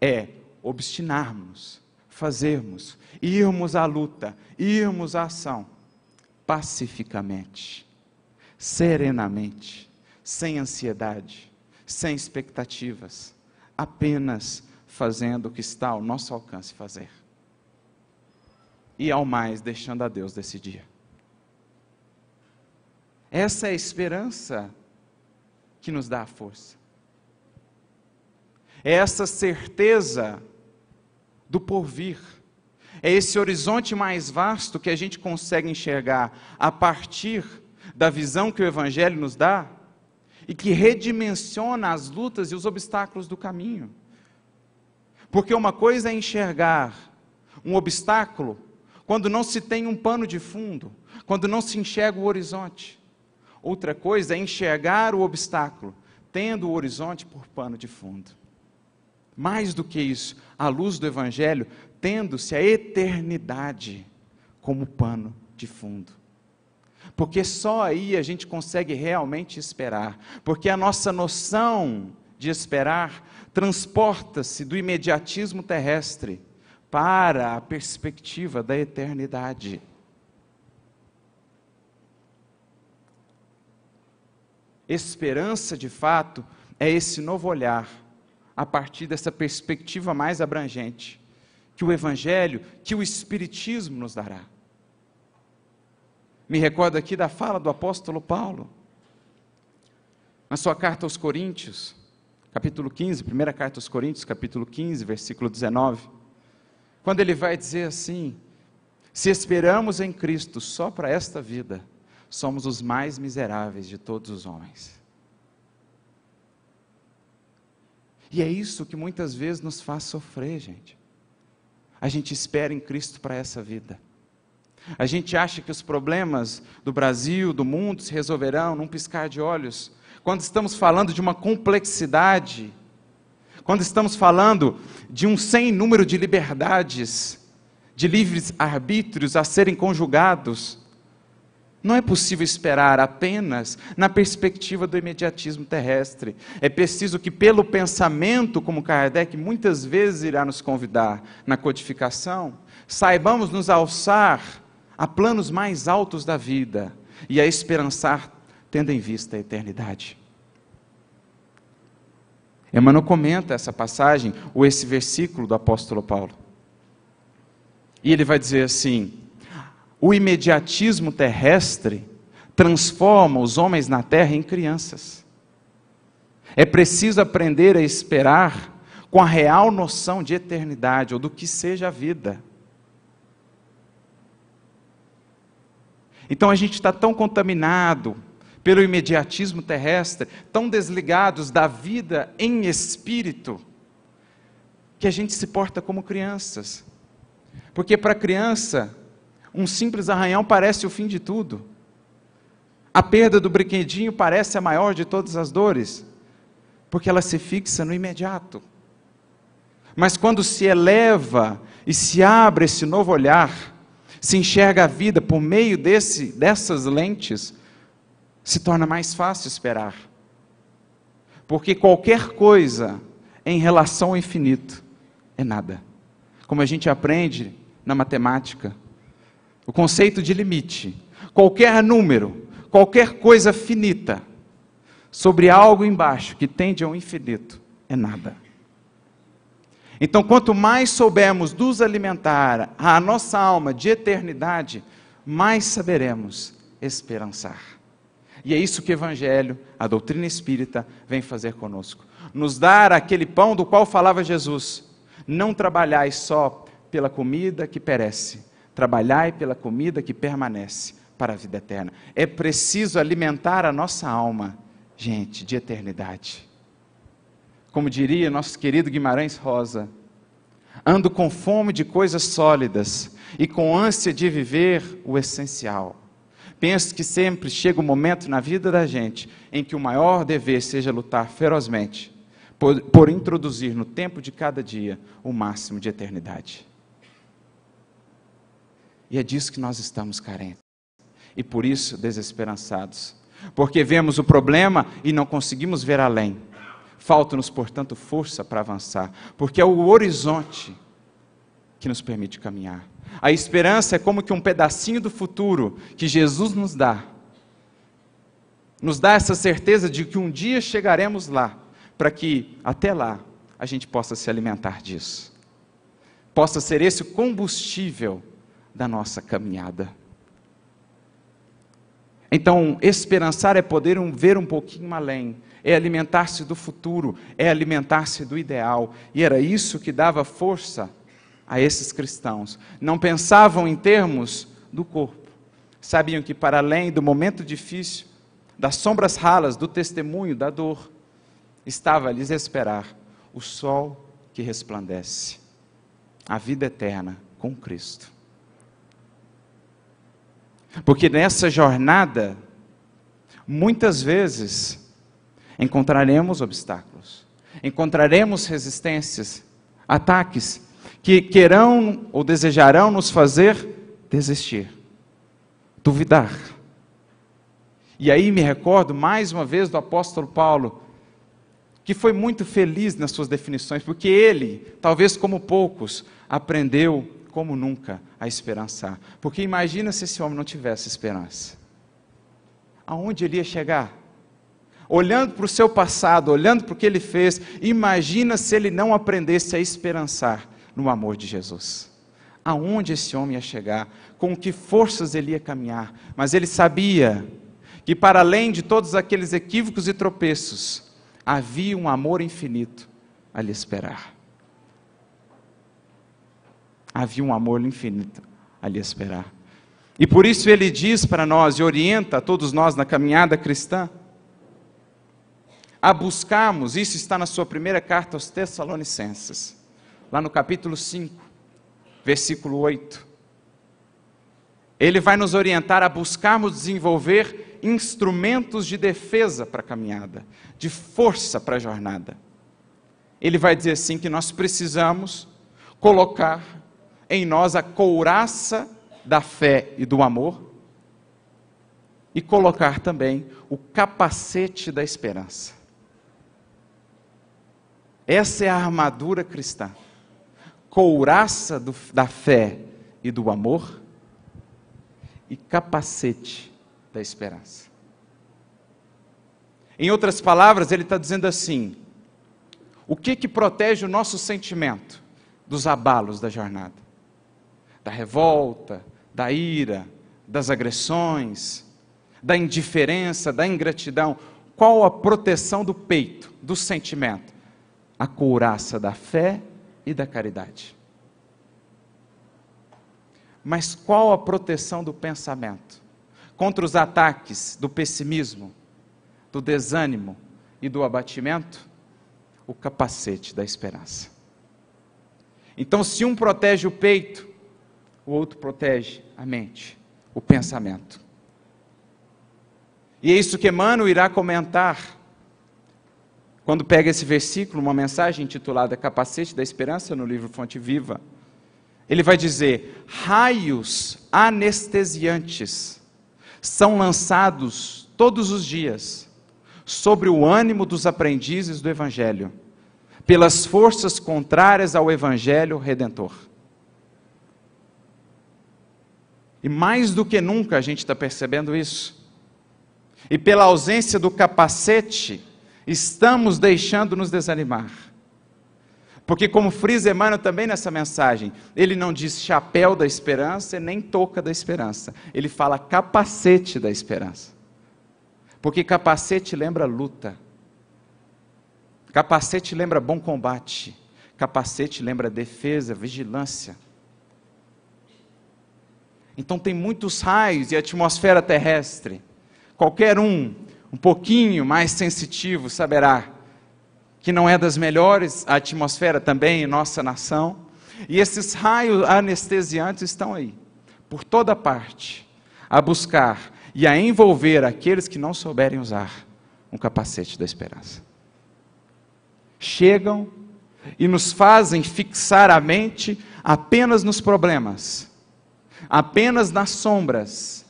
é obstinarmos fazermos, irmos à luta, irmos à ação, pacificamente, serenamente, sem ansiedade, sem expectativas, apenas fazendo o que está ao nosso alcance fazer. E ao mais, deixando a Deus decidir. Essa é a esperança que nos dá a força. É essa certeza do porvir. É esse horizonte mais vasto que a gente consegue enxergar a partir da visão que o Evangelho nos dá e que redimensiona as lutas e os obstáculos do caminho. Porque uma coisa é enxergar um obstáculo quando não se tem um pano de fundo, quando não se enxerga o horizonte. Outra coisa é enxergar o obstáculo, tendo o horizonte por pano de fundo. Mais do que isso, à luz do Evangelho, tendo-se a eternidade como pano de fundo. Porque só aí a gente consegue realmente esperar. Porque a nossa noção de esperar transporta-se do imediatismo terrestre para a perspectiva da eternidade. Esperança, de fato, é esse novo olhar a partir dessa perspectiva mais abrangente que o Evangelho, que o Espiritismo nos dará. Me recordo aqui da fala do apóstolo Paulo, na sua carta aos Coríntios, capítulo 15, primeira carta aos Coríntios, capítulo 15, versículo 19, quando ele vai dizer assim: Se esperamos em Cristo só para esta vida, somos os mais miseráveis de todos os homens. E é isso que muitas vezes nos faz sofrer, gente. A gente espera em Cristo para essa vida. A gente acha que os problemas do Brasil, do mundo, se resolverão num piscar de olhos. Quando estamos falando de uma complexidade, quando estamos falando de um sem número de liberdades, de livres arbítrios a serem conjugados, não é possível esperar apenas na perspectiva do imediatismo terrestre. É preciso que, pelo pensamento, como Kardec muitas vezes irá nos convidar na codificação, saibamos nos alçar a planos mais altos da vida e a esperançar, tendo em vista a eternidade. Emmanuel comenta essa passagem, ou esse versículo do apóstolo Paulo. E ele vai dizer assim: o imediatismo terrestre transforma os homens na terra em crianças. É preciso aprender a esperar com a real noção de eternidade ou do que seja a vida. Então a gente está tão contaminado pelo imediatismo terrestre, tão desligados da vida em espírito, que a gente se porta como crianças. Porque para a criança, um simples arranhão parece o fim de tudo. A perda do brinquedinho parece a maior de todas as dores, porque ela se fixa no imediato. Mas quando se eleva e se abre esse novo olhar, se enxerga a vida por meio desse, dessas lentes, se torna mais fácil esperar. Porque qualquer coisa em relação ao infinito é nada. Como a gente aprende na matemática, o conceito de limite. Qualquer número, qualquer coisa finita, sobre algo embaixo que tende ao infinito, é nada. Então, quanto mais soubermos nos alimentar a nossa alma de eternidade, mais saberemos esperançar. E é isso que o Evangelho, a doutrina espírita, vem fazer conosco. Nos dar aquele pão do qual falava Jesus. Não trabalhais só pela comida que perece, Trabalhai pela comida que permanece para a vida eterna. É preciso alimentar a nossa alma, gente, de eternidade. Como diria nosso querido Guimarães Rosa, ando com fome de coisas sólidas e com ânsia de viver o essencial. Penso que sempre chega um momento na vida da gente em que o maior dever seja lutar ferozmente por, por introduzir no tempo de cada dia o máximo de eternidade. E é disso que nós estamos carentes. E por isso desesperançados. Porque vemos o problema e não conseguimos ver além. Falta-nos, portanto, força para avançar, porque é o horizonte que nos permite caminhar. A esperança é como que um pedacinho do futuro que Jesus nos dá. Nos dá essa certeza de que um dia chegaremos lá, para que até lá a gente possa se alimentar disso. Possa ser esse o combustível da nossa caminhada. Então, esperançar é poder ver um pouquinho além, é alimentar-se do futuro, é alimentar-se do ideal. E era isso que dava força a esses cristãos. Não pensavam em termos do corpo. Sabiam que, para além do momento difícil, das sombras ralas, do testemunho, da dor, estava a lhes esperar o sol que resplandece, a vida eterna com Cristo. Porque nessa jornada, muitas vezes, encontraremos obstáculos, encontraremos resistências, ataques que querão ou desejarão nos fazer desistir, duvidar. E aí me recordo mais uma vez do apóstolo Paulo, que foi muito feliz nas suas definições, porque ele, talvez como poucos, aprendeu como nunca a esperançar. Porque imagina se esse homem não tivesse esperança. Aonde ele ia chegar? Olhando para o seu passado, olhando para o que ele fez, imagina se ele não aprendesse a esperançar no amor de Jesus. Aonde esse homem ia chegar? Com que forças ele ia caminhar? Mas ele sabia que, para além de todos aqueles equívocos e tropeços, havia um amor infinito a lhe esperar. Havia um amor infinito a lhe esperar. E por isso ele diz para nós e orienta a todos nós na caminhada cristã a buscarmos, isso está na sua primeira carta aos Tessalonicenses, lá no capítulo 5, versículo 8. Ele vai nos orientar a buscarmos desenvolver instrumentos de defesa para a caminhada, de força para a jornada. Ele vai dizer assim que nós precisamos colocar em nós a couraça da fé e do amor e colocar também o capacete da esperança. Essa é a armadura cristã. Couraça do, da fé e do amor e capacete da esperança. Em outras palavras, ele está dizendo assim: o que que protege o nosso sentimento dos abalos da jornada? Da revolta, da ira, das agressões, da indiferença, da ingratidão. Qual a proteção do peito, do sentimento? A couraça da fé e da caridade. Mas qual a proteção do pensamento? Contra os ataques do pessimismo, do desânimo e do abatimento? O capacete da esperança. Então, se um protege o peito, o outro protege a mente, o pensamento. E é isso que Emmanuel irá comentar quando pega esse versículo, uma mensagem intitulada Capacete da Esperança, no livro Fonte Viva. Ele vai dizer: raios anestesiantes são lançados todos os dias sobre o ânimo dos aprendizes do Evangelho, pelas forças contrárias ao Evangelho redentor. E mais do que nunca a gente está percebendo isso. E pela ausência do capacete, estamos deixando nos desanimar. Porque, como frisa Emmanuel também nessa mensagem, ele não diz chapéu da esperança nem touca da esperança. Ele fala capacete da esperança. Porque capacete lembra luta. Capacete lembra bom combate. Capacete lembra defesa, vigilância. Então tem muitos raios e atmosfera terrestre. Qualquer um, um pouquinho mais sensitivo, saberá que não é das melhores, a atmosfera também em nossa nação. E esses raios anestesiantes estão aí, por toda parte, a buscar e a envolver aqueles que não souberem usar um capacete da esperança. Chegam e nos fazem fixar a mente apenas nos problemas, apenas nas sombras,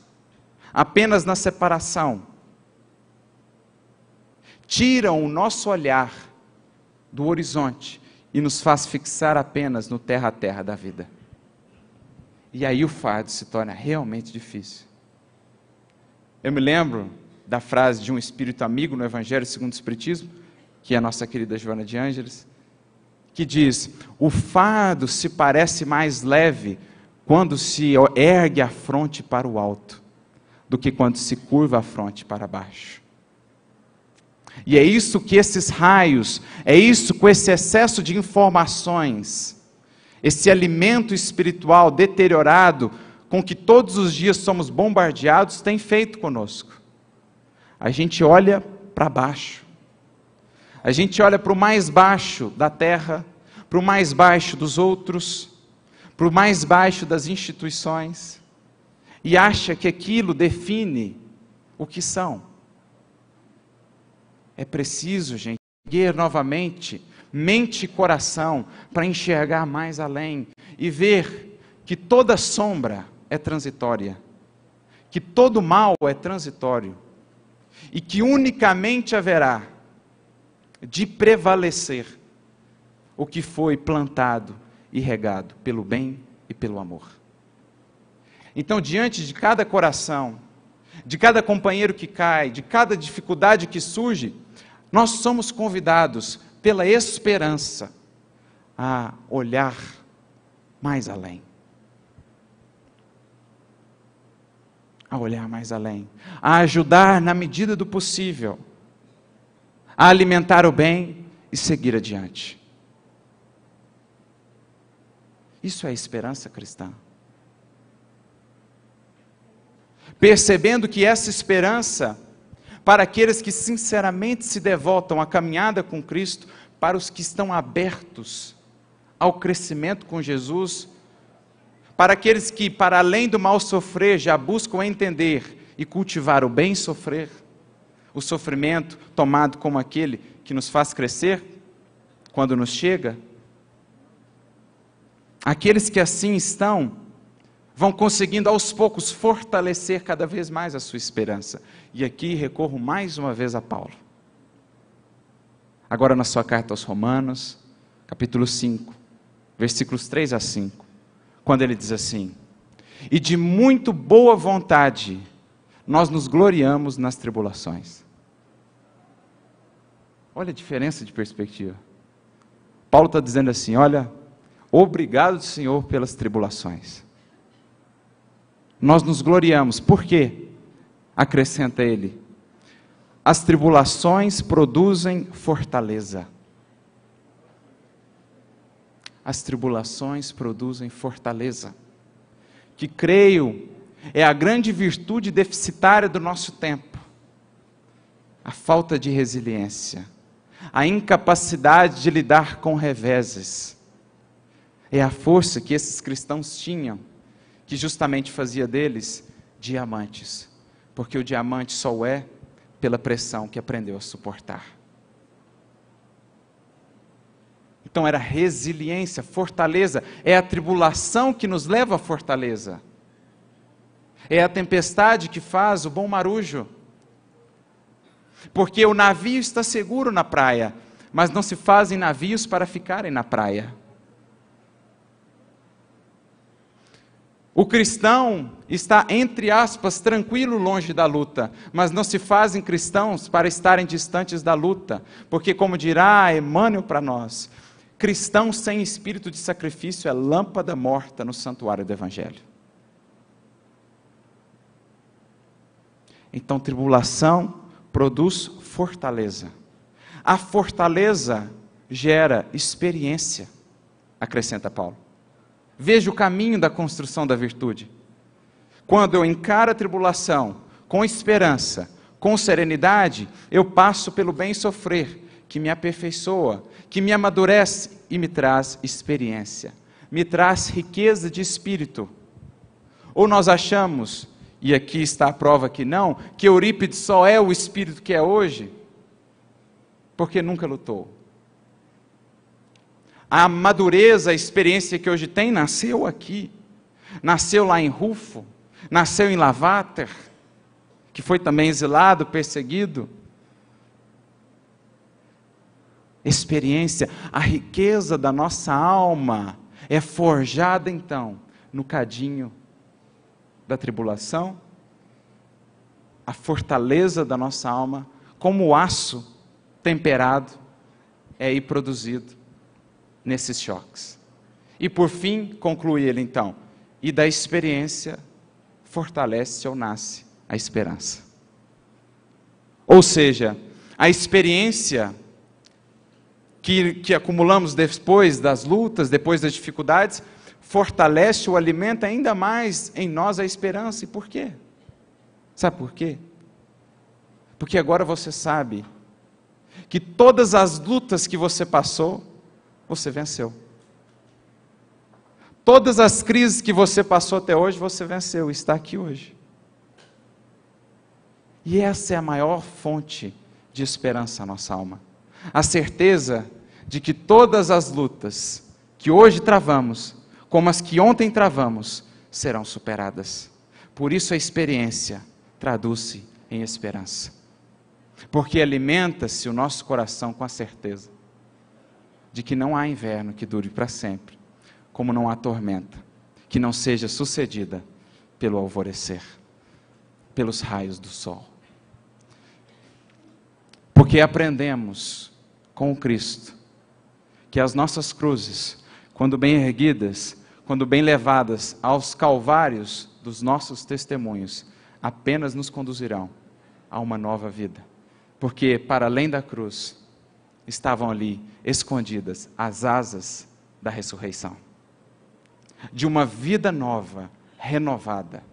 apenas na separação. Tiram o nosso olhar do horizonte e nos faz fixar apenas no terra a terra da vida. E aí o fardo se torna realmente difícil. Eu me lembro da frase de um espírito amigo no Evangelho segundo o Espiritismo, que é a nossa querida Joana de Ângeles, que diz: O fardo se parece mais leve quando se ergue a fronte para o alto, do que quando se curva a fronte para baixo. E é isso que esses raios, é isso com esse excesso de informações, esse alimento espiritual deteriorado com que todos os dias somos bombardeados, tem feito conosco. A gente olha para baixo, a gente olha para o mais baixo da terra, para o mais baixo dos outros, para o mais baixo das instituições, e acha que aquilo define o que são. É preciso, gente, erguer novamente mente e coração para enxergar mais além e ver que toda sombra é transitória, que todo mal é transitório e que unicamente haverá de prevalecer o que foi plantado e regado pelo bem e pelo amor. Então, diante de cada coração, de cada companheiro que cai, de cada dificuldade que surge, nós somos convidados pela esperança a olhar mais além. A olhar mais além, a ajudar na medida do possível, a alimentar o bem e seguir adiante. Isso é esperança cristã. Percebendo que essa esperança, para aqueles que sinceramente se devotam à caminhada com Cristo, para os que estão abertos ao crescimento com Jesus, para aqueles que, para além do mal sofrer, já buscam entender e cultivar o bem sofrer, o sofrimento tomado como aquele que nos faz crescer quando nos chega, Aqueles que assim estão, vão conseguindo aos poucos fortalecer cada vez mais a sua esperança. E aqui recorro mais uma vez a Paulo. Agora na sua carta aos Romanos, capítulo 5, versículos 3 a 5, quando ele diz assim: E de muito boa vontade nós nos gloriamos nas tribulações. Olha a diferença de perspectiva. Paulo está dizendo assim: olha, Obrigado, Senhor, pelas tribulações. Nós nos gloriamos, por quê? Acrescenta ele: as tribulações produzem fortaleza. As tribulações produzem fortaleza, que creio é a grande virtude deficitária do nosso tempo. A falta de resiliência, a incapacidade de lidar com reveses é a força que esses cristãos tinham, que justamente fazia deles diamantes, porque o diamante só é pela pressão que aprendeu a suportar. Então era resiliência, fortaleza, é a tribulação que nos leva à fortaleza. É a tempestade que faz o bom marujo. Porque o navio está seguro na praia, mas não se fazem navios para ficarem na praia. O cristão está, entre aspas, tranquilo longe da luta, mas não se fazem cristãos para estarem distantes da luta, porque, como dirá Emmanuel para nós, cristão sem espírito de sacrifício é lâmpada morta no santuário do Evangelho. Então, tribulação produz fortaleza. A fortaleza gera experiência, acrescenta Paulo. Veja o caminho da construção da virtude. Quando eu encaro a tribulação com esperança, com serenidade, eu passo pelo bem sofrer, que me aperfeiçoa, que me amadurece e me traz experiência, me traz riqueza de espírito. Ou nós achamos, e aqui está a prova que não, que Eurípides só é o espírito que é hoje, porque nunca lutou a madureza, a experiência que hoje tem, nasceu aqui. Nasceu lá em Rufo, nasceu em Lavater, que foi também exilado, perseguido. Experiência, a riqueza da nossa alma é forjada então no cadinho da tribulação, a fortaleza da nossa alma, como o aço temperado, é aí produzido nesses choques. E por fim, conclui ele então, e da experiência fortalece ou nasce a esperança. Ou seja, a experiência que, que acumulamos depois das lutas, depois das dificuldades, fortalece ou alimenta ainda mais em nós a esperança. E por quê? Sabe por quê? Porque agora você sabe que todas as lutas que você passou, você venceu. Todas as crises que você passou até hoje, você venceu, está aqui hoje. E essa é a maior fonte de esperança à nossa alma. A certeza de que todas as lutas que hoje travamos, como as que ontem travamos, serão superadas. Por isso a experiência traduz-se em esperança. Porque alimenta-se o nosso coração com a certeza de que não há inverno que dure para sempre como não há tormenta que não seja sucedida pelo alvorecer, pelos raios do sol. Porque aprendemos com Cristo que as nossas cruzes, quando bem erguidas, quando bem levadas aos calvários dos nossos testemunhos, apenas nos conduzirão a uma nova vida. Porque para além da cruz estavam ali escondidas as asas da ressurreição de uma vida nova, renovada.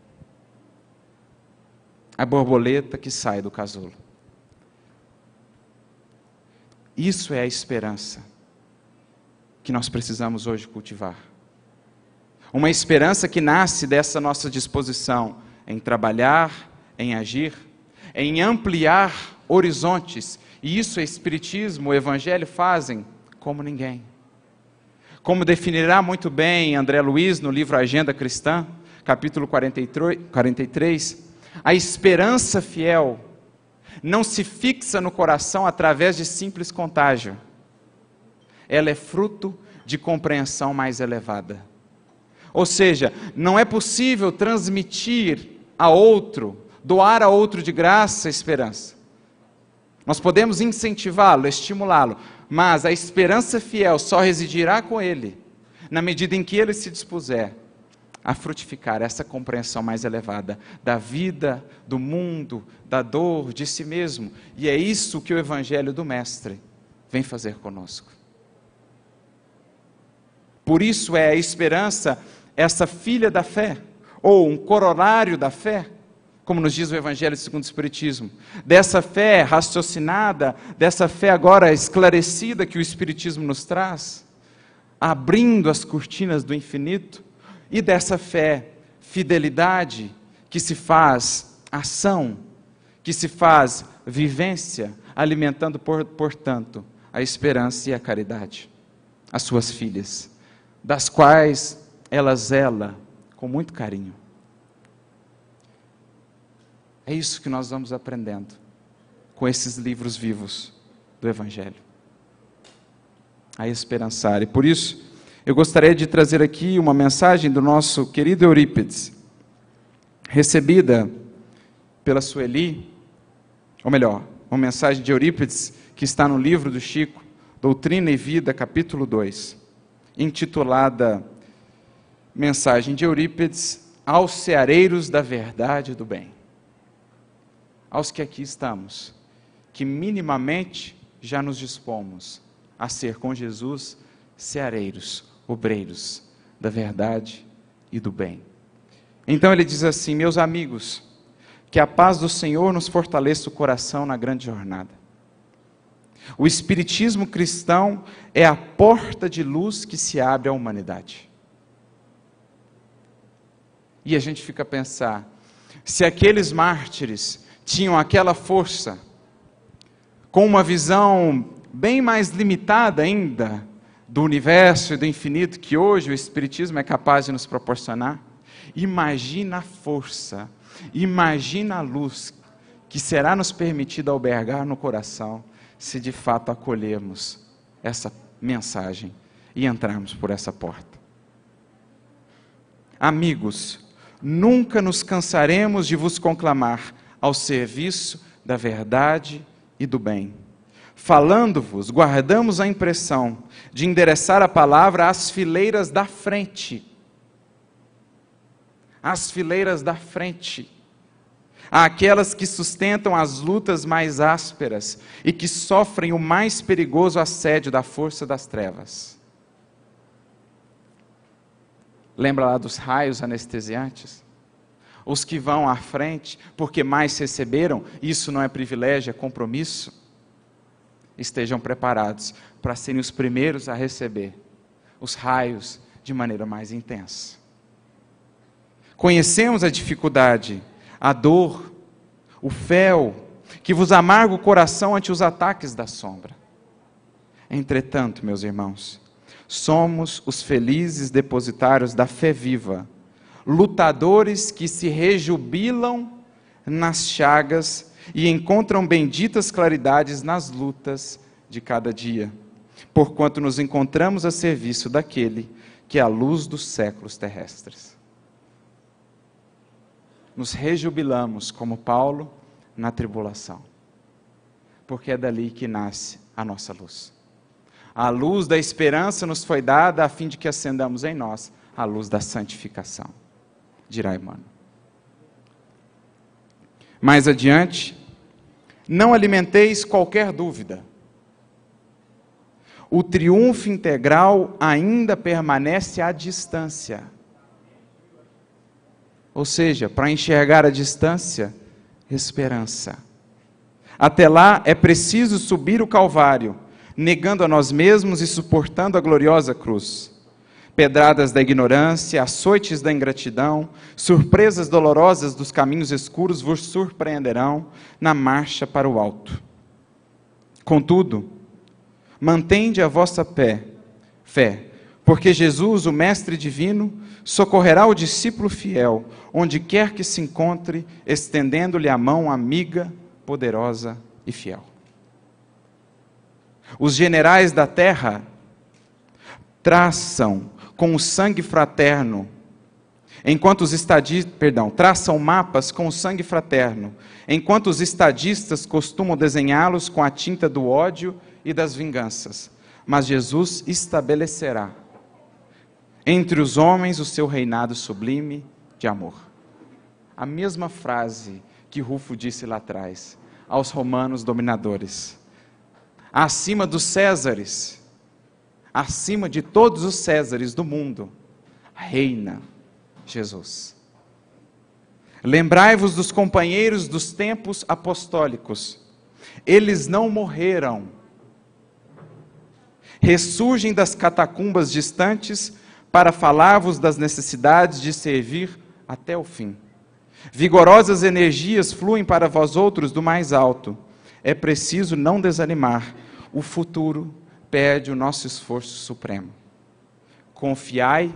A borboleta que sai do casulo. Isso é a esperança que nós precisamos hoje cultivar. Uma esperança que nasce dessa nossa disposição em trabalhar, em agir, em ampliar horizontes. E isso o Espiritismo, o Evangelho fazem como ninguém. Como definirá muito bem André Luiz no livro Agenda Cristã, capítulo 43, a esperança fiel não se fixa no coração através de simples contágio. Ela é fruto de compreensão mais elevada. Ou seja, não é possível transmitir a outro, doar a outro de graça a esperança. Nós podemos incentivá-lo, estimulá-lo, mas a esperança fiel só residirá com ele na medida em que ele se dispuser a frutificar essa compreensão mais elevada da vida, do mundo, da dor, de si mesmo. E é isso que o Evangelho do Mestre vem fazer conosco. Por isso é a esperança essa filha da fé, ou um corolário da fé, como nos diz o Evangelho segundo o Espiritismo, dessa fé raciocinada, dessa fé agora esclarecida que o Espiritismo nos traz, abrindo as cortinas do infinito, e dessa fé, fidelidade, que se faz ação, que se faz vivência, alimentando, por, portanto, a esperança e a caridade, as suas filhas, das quais ela zela com muito carinho. É isso que nós vamos aprendendo com esses livros vivos do Evangelho. A esperançar. E por isso, eu gostaria de trazer aqui uma mensagem do nosso querido Eurípides, recebida pela Sueli, ou melhor, uma mensagem de Eurípides que está no livro do Chico, Doutrina e Vida, capítulo 2, intitulada Mensagem de Eurípides aos ceareiros da verdade e do bem aos que aqui estamos, que minimamente já nos dispomos a ser com Jesus ceareiros, obreiros da verdade e do bem. Então ele diz assim: Meus amigos, que a paz do Senhor nos fortaleça o coração na grande jornada. O Espiritismo cristão é a porta de luz que se abre à humanidade. E a gente fica a pensar: se aqueles mártires tinham aquela força, com uma visão bem mais limitada ainda do universo e do infinito que hoje o Espiritismo é capaz de nos proporcionar. Imagina a força, imagina a luz que será nos permitida albergar no coração se de fato acolhermos essa mensagem e entrarmos por essa porta. Amigos, nunca nos cansaremos de vos conclamar ao serviço da verdade e do bem. Falando-vos, guardamos a impressão de endereçar a palavra às fileiras da frente. Às fileiras da frente. àquelas que sustentam as lutas mais ásperas e que sofrem o mais perigoso assédio da força das trevas. Lembra lá dos raios anestesiantes? Os que vão à frente porque mais receberam, isso não é privilégio, é compromisso. Estejam preparados para serem os primeiros a receber os raios de maneira mais intensa. Conhecemos a dificuldade, a dor, o fel, que vos amarga o coração ante os ataques da sombra. Entretanto, meus irmãos, somos os felizes depositários da fé viva, lutadores que se rejubilam nas chagas e encontram benditas claridades nas lutas de cada dia, porquanto nos encontramos a serviço daquele que é a luz dos séculos terrestres. Nos rejubilamos, como Paulo, na tribulação, porque é dali que nasce a nossa luz. A luz da esperança nos foi dada a fim de que acendamos em nós a luz da santificação, dirá Emmanuel. Mais adiante, não alimenteis qualquer dúvida. O triunfo integral ainda permanece à distância. Ou seja, para enxergar a distância, esperança. Até lá é preciso subir o Calvário negando a nós mesmos e suportando a gloriosa cruz. Pedradas da ignorância, açoites da ingratidão, surpresas dolorosas dos caminhos escuros vos surpreenderão na marcha para o alto. Contudo, mantende a vossa pé, fé, porque Jesus, o Mestre Divino, socorrerá o discípulo fiel, onde quer que se encontre, estendendo-lhe a mão amiga, poderosa e fiel. Os generais da terra traçam com o sangue fraterno, enquanto os estadistas, perdão, traçam mapas com o sangue fraterno, enquanto os estadistas costumam desenhá-los com a tinta do ódio e das vinganças. Mas Jesus estabelecerá entre os homens o seu reinado sublime de amor. A mesma frase que Rufo disse lá atrás aos romanos dominadores acima dos Césares, acima de todos os Césares do mundo, reina Jesus. Lembrai-vos dos companheiros dos tempos apostólicos, eles não morreram, ressurgem das catacumbas distantes para falar-vos das necessidades de servir até o fim. Vigorosas energias fluem para vós outros do mais alto é preciso não desanimar. O futuro pede o nosso esforço supremo. Confiai,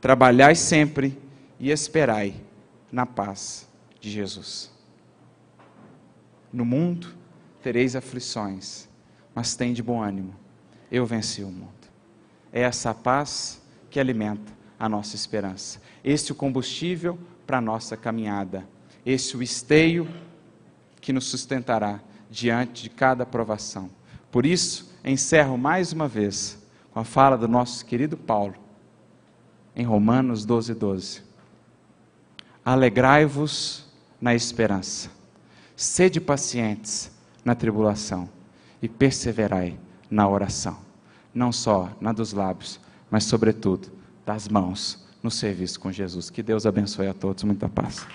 trabalhai sempre e esperai na paz de Jesus. No mundo tereis aflições, mas tem de bom ânimo. Eu venci o mundo. É essa paz que alimenta a nossa esperança. Esse é o combustível para a nossa caminhada. Esse é o esteio que nos sustentará diante de cada provação. Por isso, encerro mais uma vez com a fala do nosso querido Paulo, em Romanos 12, 12. Alegrai-vos na esperança, sede pacientes na tribulação e perseverai na oração, não só na dos lábios, mas sobretudo das mãos no serviço com Jesus. Que Deus abençoe a todos, muita paz.